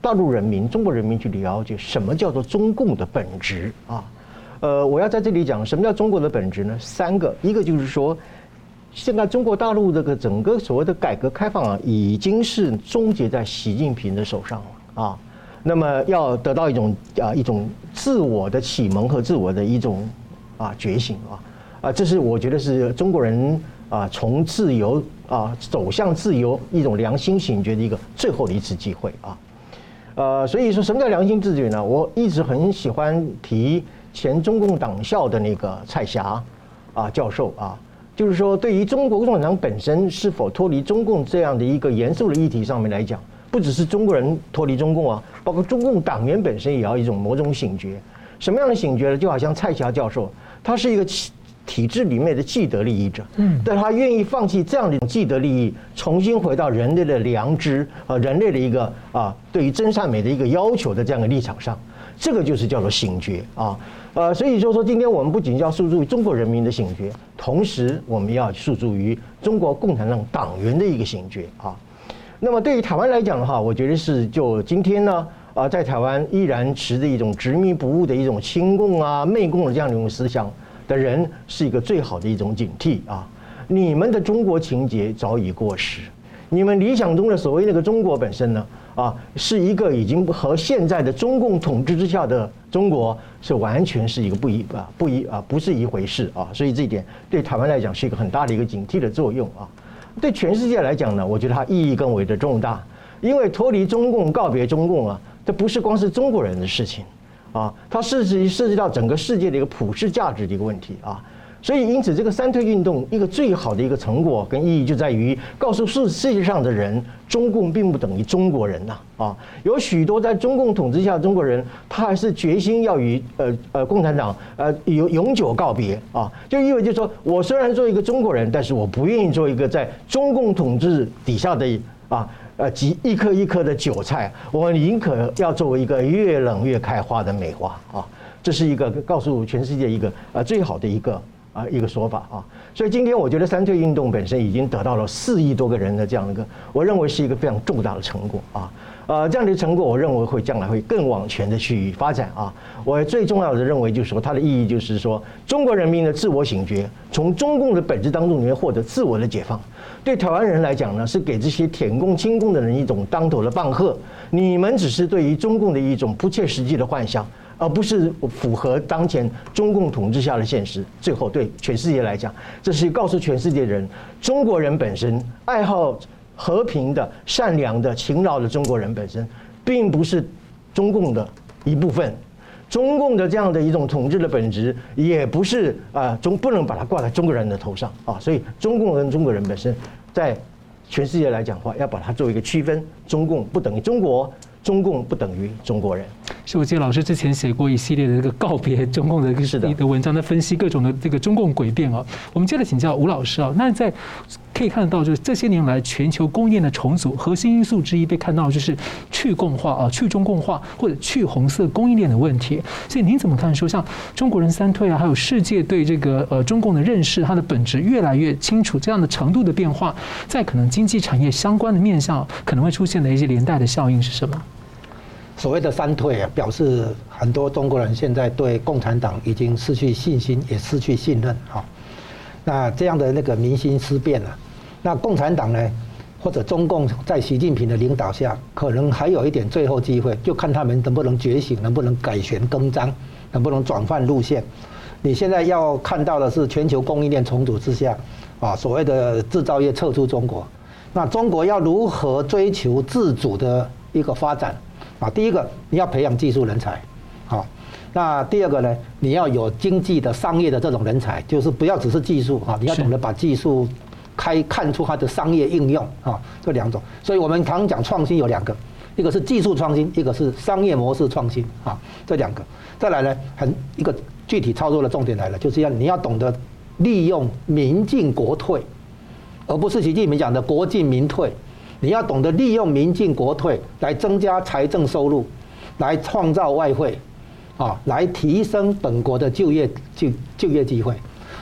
大陆人民、中国人民去了解什么叫做中共的本质啊。呃，我要在这里讲什么叫中国的本质呢？三个，一个就是说，现在中国大陆这个整个所谓的改革开放啊，已经是终结在习近平的手上了啊。那么要得到一种啊一种自我的启蒙和自我的一种啊觉醒啊啊，这是我觉得是中国人啊从自由啊走向自由一种良心醒觉的一个最后的一次机会啊，呃，所以说什么叫良心自觉呢？我一直很喜欢提前中共党校的那个蔡霞啊教授啊，就是说对于中国共产党本身是否脱离中共这样的一个严肃的议题上面来讲。不只是中国人脱离中共啊，包括中共党员本身也要一种某种醒觉。什么样的醒觉呢？就好像蔡霞教授，他是一个体体制里面的既得利益者，嗯，但他愿意放弃这样的一种既得利益，重新回到人类的良知和人类的一个啊对于真善美的一个要求的这样的立场上，这个就是叫做醒觉啊。呃，所以就说今天我们不仅要诉诸于中国人民的醒觉，同时我们要诉诸于中国共产党党员的一个醒觉啊。那么对于台湾来讲的话，我觉得是就今天呢，啊，在台湾依然持着一种执迷不悟的一种亲共啊、媚共的这样的一种思想的人，是一个最好的一种警惕啊。你们的中国情节早已过时，你们理想中的所谓那个中国本身呢，啊，是一个已经和现在的中共统治之下的中国是完全是一个不一啊不一啊不是一回事啊。所以这一点对台湾来讲是一个很大的一个警惕的作用啊。对全世界来讲呢，我觉得它意义更为的重大，因为脱离中共、告别中共啊，这不是光是中国人的事情，啊，它涉及涉及到整个世界的一个普世价值的一个问题啊。所以，因此，这个三退运动一个最好的一个成果跟意义就在于告诉世世界上的人，中共并不等于中国人呐啊！有许多在中共统治下的中国人，他还是决心要与呃呃共产党呃永永久告别啊！就意味着说，我虽然做一个中国人，但是我不愿意做一个在中共统治底下的啊呃几一颗一颗的韭菜，我宁可要作为一个越冷越开花的梅花啊！这是一个告诉全世界一个呃最好的一个。啊，一个说法啊，所以今天我觉得三退运动本身已经得到了四亿多个人的这样一个，我认为是一个非常重大的成果啊。呃，这样的成果，我认为会将来会更往前的去发展啊。我最重要的认为就是说，它的意义就是说，中国人民的自我醒觉，从中共的本质当中里面获得自我的解放。对台湾人来讲呢，是给这些舔共亲共的人一种当头的棒喝。你们只是对于中共的一种不切实际的幻想。而不是符合当前中共统治下的现实。最后，对全世界来讲，这是告诉全世界人：中国人本身爱好和平的、善良的、勤劳的中国人本身，并不是中共的一部分。中共的这样的一种统治的本质，也不是啊，中不能把它挂在中国人的头上啊。所以，中共跟中国人本身，在全世界来讲的话，要把它做一个区分：中共不等于中国。中共不等于中国人。是我记得老师之前写过一系列的这个告别中共的一个的文章，在分析各种的这个中共诡辩啊。我们接着请教吴老师啊，那在可以看得到，就是这些年来全球供应链的重组核心因素之一，被看到就是去共化啊、去中共化或者去红色供应链的问题。所以您怎么看？说像中国人三退啊，还有世界对这个呃中共的认识，它的本质越来越清楚，这样的程度的变化，在可能经济产业相关的面向可能会出现的一些连带的效应是什么？所谓的三退啊，表示很多中国人现在对共产党已经失去信心，也失去信任哈。那这样的那个民心思变了，那共产党呢，或者中共在习近平的领导下，可能还有一点最后机会，就看他们能不能觉醒，能不能改弦更张，能不能转换路线。你现在要看到的是全球供应链重组之下，啊，所谓的制造业撤出中国，那中国要如何追求自主的一个发展？啊，第一个你要培养技术人才，那第二个呢，你要有经济的商业的这种人才，就是不要只是技术啊，你要懂得把技术开看出它的商业应用啊，这两种。所以我们常讲创新有两个，一个是技术创新，一个是商业模式创新啊，这两个。再来呢，很一个具体操作的重点来了，就是要你要懂得利用民进国退，而不是习近平讲的国进民退。你要懂得利用民进国退来增加财政收入，来创造外汇，啊，来提升本国的就业就就业机会。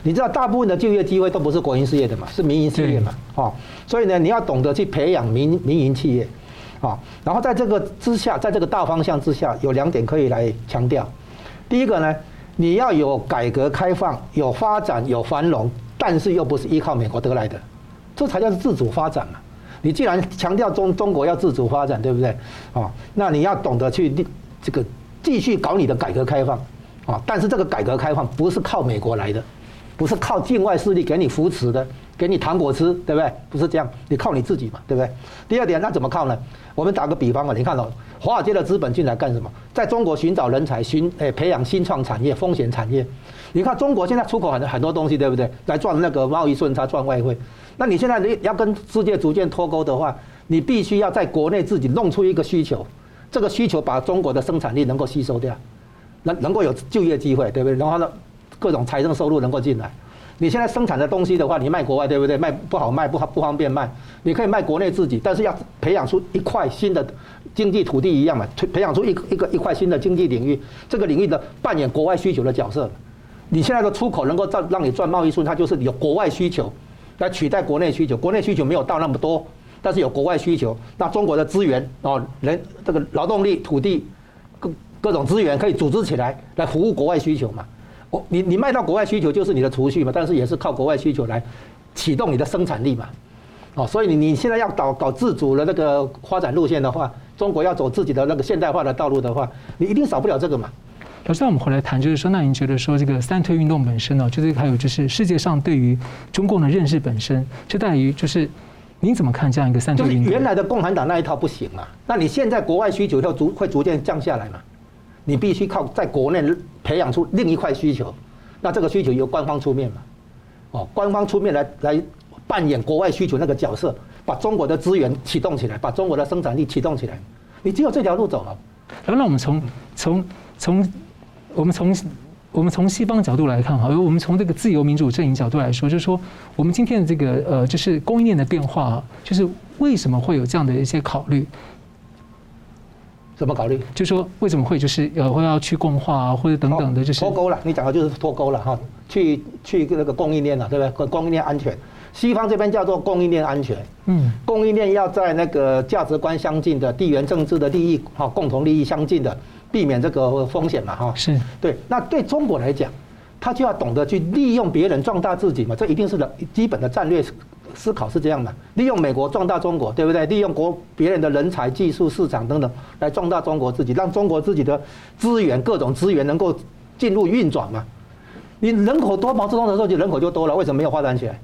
你知道大部分的就业机会都不是国营事业的嘛，是民营事业嘛，啊，所以呢，你要懂得去培养民民营企业，啊，然后在这个之下，在这个大方向之下，有两点可以来强调。第一个呢，你要有改革开放，有发展，有繁荣，但是又不是依靠美国得来的，这才叫自主发展嘛。你既然强调中中国要自主发展，对不对？啊，那你要懂得去这个继续搞你的改革开放，啊，但是这个改革开放不是靠美国来的，不是靠境外势力给你扶持的，给你糖果吃，对不对？不是这样，你靠你自己嘛，对不对？第二点，那怎么靠呢？我们打个比方啊，你看到华尔街的资本进来干什么？在中国寻找人才，寻诶培养新创产业、风险产业。你看中国现在出口很很多东西，对不对？来赚那个贸易顺差，赚外汇。那你现在你要跟世界逐渐脱钩的话，你必须要在国内自己弄出一个需求，这个需求把中国的生产力能够吸收掉，能能够有就业机会，对不对？然后呢，各种财政收入能够进来。你现在生产的东西的话，你卖国外，对不对？卖不好卖，不好不方便卖。你可以卖国内自己，但是要培养出一块新的经济土地一样嘛，培养出一一个一块新的经济领域，这个领域的扮演国外需求的角色。你现在的出口能够赚让你赚贸易顺，它就是有国外需求。来取代国内需求，国内需求没有到那么多，但是有国外需求。那中国的资源哦，人这个劳动力、土地各各种资源可以组织起来，来服务国外需求嘛。我你你卖到国外需求就是你的储蓄嘛，但是也是靠国外需求来启动你的生产力嘛。哦，所以你你现在要搞搞自主的那个发展路线的话，中国要走自己的那个现代化的道路的话，你一定少不了这个嘛。老师，我们回来谈，就是说，那您觉得说这个三推运动本身呢，就是还有就是世界上对于中共的认识本身，就在于就是您怎么看这样一个三退运动？原来的共产党那一套不行嘛，那你现在国外需求要逐会逐渐降下来嘛？你必须靠在国内培养出另一块需求，那这个需求由官方出面嘛？哦，官方出面来来扮演国外需求那个角色，把中国的资源启动起来，把中国的生产力启动起来，你只有这条路走了。然后，那我们从从从。我们从我们从西方角度来看哈，而我们从这个自由民主阵营角度来说，就是说我们今天的这个呃，就是供应链的变化，就是为什么会有这样的一些考虑？怎么考虑？就是说为什么会就是呃会要去共化啊，或者等等的，就是脱钩了。你讲的就是脱钩了哈，去去那个供应链了，对不对？供应链安全，西方这边叫做供应链安全。嗯，供应链要在那个价值观相近的地缘政治的利益哈，共同利益相近的。避免这个风险嘛，哈，是对。那对中国来讲，他就要懂得去利用别人壮大自己嘛，这一定是的基本的战略思考是这样的。利用美国壮大中国，对不对？利用国别人的人才、技术、市场等等来壮大中国自己，让中国自己的资源、各种资源能够进入运转嘛。你人口多，毛泽东的时候就人口就多了，为什么没有发展起来？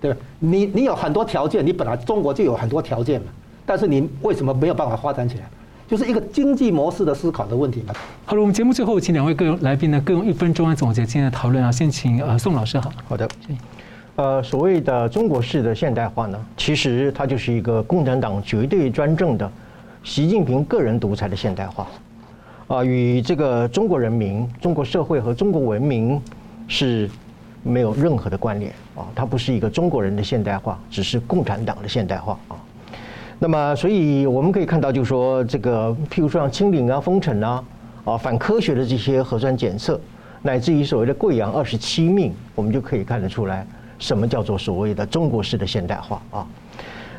对吧？你你有很多条件，你本来中国就有很多条件嘛，但是你为什么没有办法发展起来？就是一个经济模式的思考的问题嘛。好了，我们节目最后请两位各来宾呢各用一分钟来总结今天的讨论啊。先请呃宋老师好。好的。呃，所谓的中国式的现代化呢，其实它就是一个共产党绝对专政的习近平个人独裁的现代化，啊，与这个中国人民、中国社会和中国文明是没有任何的关联啊，它不是一个中国人的现代化，只是共产党的现代化啊。那么，所以我们可以看到，就是说这个，譬如说像清零啊、封城啊、啊反科学的这些核酸检测，乃至于所谓的贵阳二十七命，我们就可以看得出来，什么叫做所谓的中国式的现代化啊。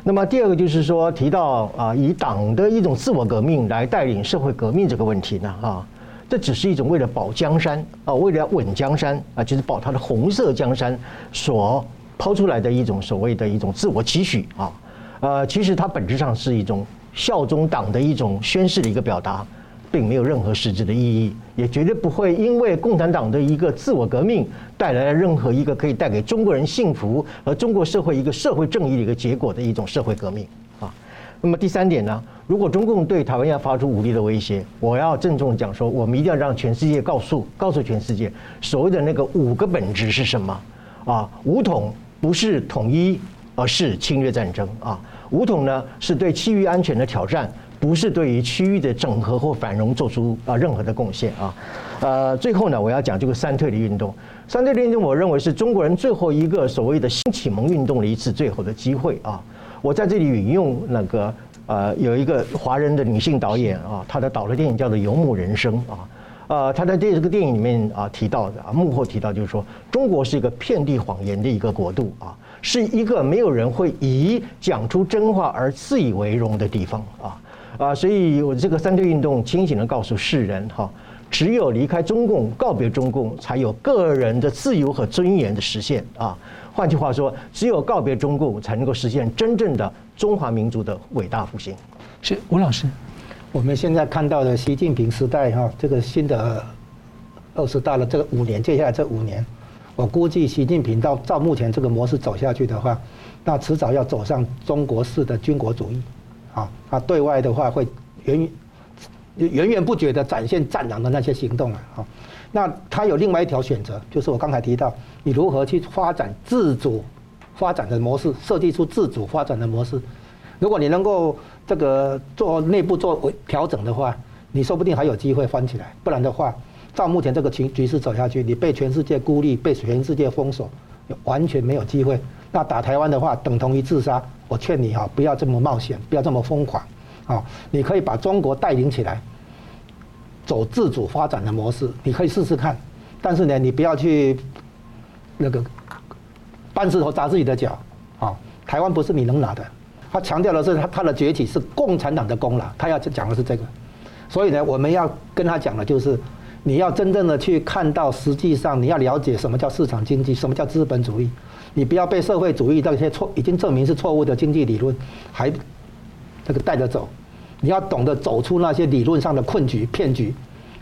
那么第二个就是说，提到啊，以党的一种自我革命来带领社会革命这个问题呢，啊，这只是一种为了保江山啊，为了稳江山啊，就是保他的红色江山所抛出来的一种所谓的一种自我期许啊，呃，其实它本质上是一种效忠党的一种宣誓的一个表达。并没有任何实质的意义，也绝对不会因为共产党的一个自我革命带来了任何一个可以带给中国人幸福和中国社会一个社会正义的一个结果的一种社会革命啊。那么第三点呢，如果中共对台湾要发出武力的威胁，我要郑重讲说，我们一定要让全世界告诉告诉全世界，所谓的那个五个本质是什么啊？武统不是统一，而是侵略战争啊。武统呢，是对区域安全的挑战。不是对于区域的整合或繁荣做出啊任何的贡献啊，呃，最后呢，我要讲这个三退的运动。三退的运动，我认为是中国人最后一个所谓的新启蒙运动的一次最后的机会啊。我在这里引用那个呃，有一个华人的女性导演啊，她的导的电影叫做《游牧人生》啊，呃，她在这个电影里面啊提到的啊，幕后提到就是说，中国是一个遍地谎言的一个国度啊，是一个没有人会以讲出真话而自以为荣的地方啊。啊，所以我这个三退运动清醒地告诉世人哈，只有离开中共、告别中共，才有个人的自由和尊严的实现啊。换句话说，只有告别中共，才能够实现真正的中华民族的伟大复兴。是吴老师，我们现在看到的习近平时代哈，这个新的二十大的这个五年，接下来这五年，我估计习近平到照目前这个模式走下去的话，那迟早要走上中国式的军国主义。啊，他对外的话会源源源源不绝的展现战狼的那些行动啊，那他有另外一条选择，就是我刚才提到，你如何去发展自主发展的模式，设计出自主发展的模式。如果你能够这个做内部做调整的话，你说不定还有机会翻起来。不然的话，照目前这个情局势走下去，你被全世界孤立，被全世界封锁，完全没有机会。那打台湾的话，等同于自杀。我劝你哈，不要这么冒险，不要这么疯狂，啊，你可以把中国带领起来，走自主发展的模式，你可以试试看。但是呢，你不要去那个搬石头砸自己的脚，啊，台湾不是你能拿的。他强调的是他他的崛起是共产党的功劳，他要讲的是这个。所以呢，我们要跟他讲的就是，你要真正的去看到，实际上你要了解什么叫市场经济，什么叫资本主义。你不要被社会主义这些错已经证明是错误的经济理论还这个带着走，你要懂得走出那些理论上的困局骗局，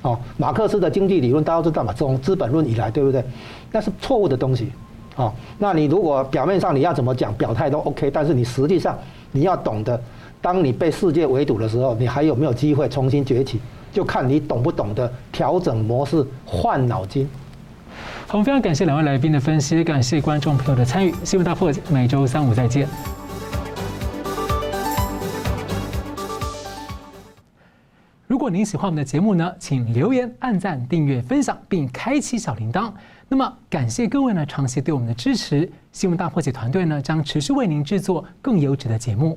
哦，马克思的经济理论大家都知道嘛，从《资本论》以来，对不对？那是错误的东西，哦，那你如果表面上你要怎么讲表态都 OK，但是你实际上你要懂得，当你被世界围堵的时候，你还有没有机会重新崛起，就看你懂不懂得调整模式、换脑筋。我们非常感谢两位来宾的分析，感谢观众朋友的参与。新闻大破解每周三五再见。如果您喜欢我们的节目呢，请留言、按赞、订阅、分享，并开启小铃铛。那么，感谢各位呢长期对我们的支持。新闻大破解团队呢将持续为您制作更优质的节目。